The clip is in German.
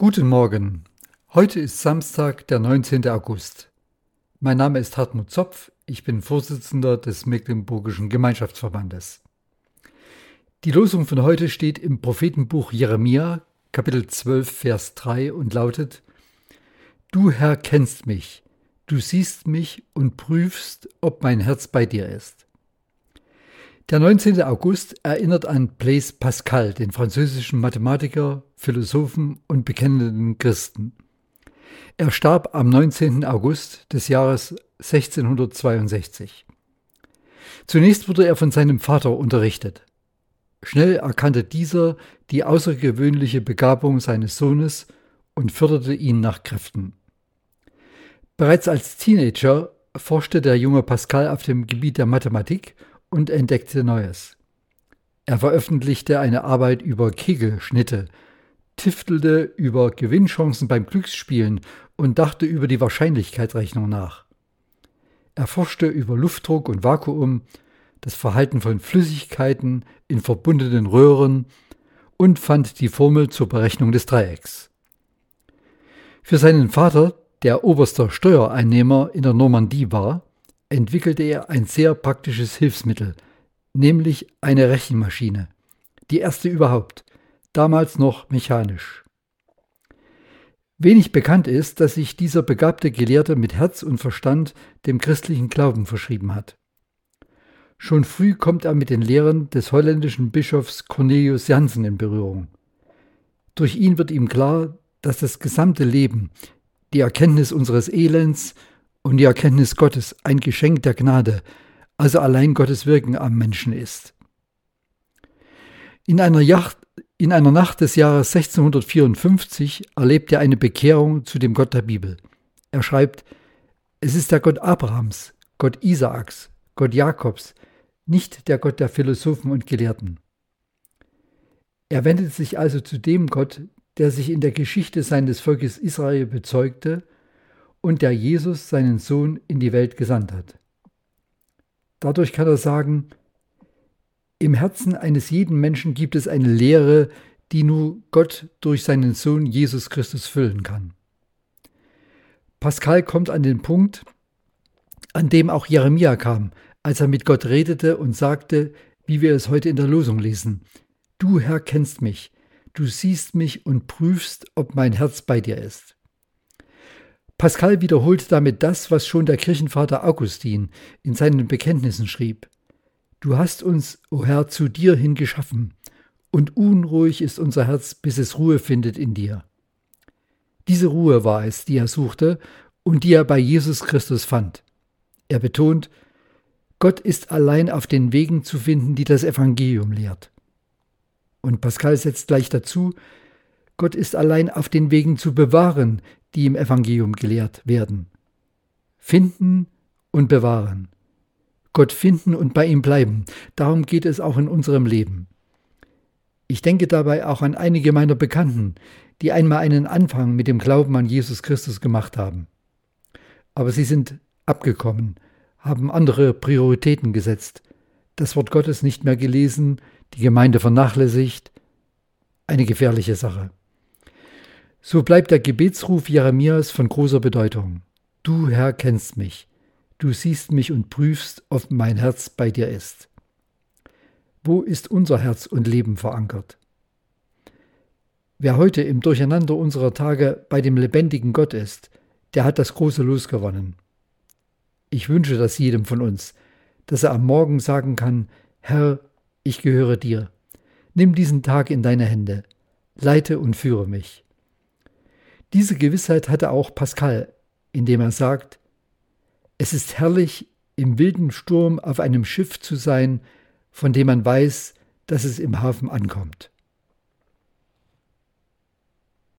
Guten Morgen. Heute ist Samstag, der 19. August. Mein Name ist Hartmut Zopf. Ich bin Vorsitzender des Mecklenburgischen Gemeinschaftsverbandes. Die Losung von heute steht im Prophetenbuch Jeremia, Kapitel 12, Vers 3 und lautet: Du Herr kennst mich, du siehst mich und prüfst, ob mein Herz bei dir ist. Der 19. August erinnert an Blaise Pascal, den französischen Mathematiker, Philosophen und bekennenden Christen. Er starb am 19. August des Jahres 1662. Zunächst wurde er von seinem Vater unterrichtet. Schnell erkannte dieser die außergewöhnliche Begabung seines Sohnes und förderte ihn nach Kräften. Bereits als Teenager forschte der junge Pascal auf dem Gebiet der Mathematik und entdeckte Neues. Er veröffentlichte eine Arbeit über Kegelschnitte, tiftelte über Gewinnchancen beim Glücksspielen und dachte über die Wahrscheinlichkeitsrechnung nach. Er forschte über Luftdruck und Vakuum, das Verhalten von Flüssigkeiten in verbundenen Röhren und fand die Formel zur Berechnung des Dreiecks. Für seinen Vater, der oberster Steuereinnehmer in der Normandie war, entwickelte er ein sehr praktisches Hilfsmittel, nämlich eine Rechenmaschine, die erste überhaupt, damals noch mechanisch. Wenig bekannt ist, dass sich dieser begabte Gelehrte mit Herz und Verstand dem christlichen Glauben verschrieben hat. Schon früh kommt er mit den Lehren des holländischen Bischofs Cornelius Jansen in Berührung. Durch ihn wird ihm klar, dass das gesamte Leben, die Erkenntnis unseres Elends und die Erkenntnis Gottes ein Geschenk der Gnade, also allein Gottes Wirken am Menschen ist. In einer, Yacht, in einer Nacht des Jahres 1654 erlebt er eine Bekehrung zu dem Gott der Bibel. Er schreibt, es ist der Gott Abrahams, Gott Isaaks, Gott Jakobs, nicht der Gott der Philosophen und Gelehrten. Er wendet sich also zu dem Gott, der sich in der Geschichte seines Volkes Israel bezeugte und der Jesus, seinen Sohn, in die Welt gesandt hat. Dadurch kann er sagen, im Herzen eines jeden Menschen gibt es eine Lehre, die nur Gott durch seinen Sohn Jesus Christus füllen kann. Pascal kommt an den Punkt, an dem auch Jeremia kam, als er mit Gott redete und sagte, wie wir es heute in der Losung lesen, Du Herr kennst mich, du siehst mich und prüfst, ob mein Herz bei dir ist. Pascal wiederholt damit das, was schon der Kirchenvater Augustin in seinen Bekenntnissen schrieb. Du hast uns, o oh Herr, zu dir hin geschaffen, und unruhig ist unser Herz, bis es Ruhe findet in dir. Diese Ruhe war es, die er suchte und die er bei Jesus Christus fand. Er betont, Gott ist allein auf den Wegen zu finden, die das Evangelium lehrt. Und Pascal setzt gleich dazu, Gott ist allein auf den Wegen zu bewahren, die im Evangelium gelehrt werden. Finden und bewahren. Gott finden und bei ihm bleiben. Darum geht es auch in unserem Leben. Ich denke dabei auch an einige meiner Bekannten, die einmal einen Anfang mit dem Glauben an Jesus Christus gemacht haben. Aber sie sind abgekommen, haben andere Prioritäten gesetzt, das Wort Gottes nicht mehr gelesen, die Gemeinde vernachlässigt. Eine gefährliche Sache. So bleibt der Gebetsruf Jeremias von großer Bedeutung. Du Herr kennst mich, du siehst mich und prüfst, ob mein Herz bei dir ist. Wo ist unser Herz und Leben verankert? Wer heute im Durcheinander unserer Tage bei dem lebendigen Gott ist, der hat das große Los gewonnen. Ich wünsche das jedem von uns, dass er am Morgen sagen kann, Herr, ich gehöre dir. Nimm diesen Tag in deine Hände, leite und führe mich. Diese Gewissheit hatte auch Pascal, indem er sagt, es ist herrlich, im wilden Sturm auf einem Schiff zu sein, von dem man weiß, dass es im Hafen ankommt.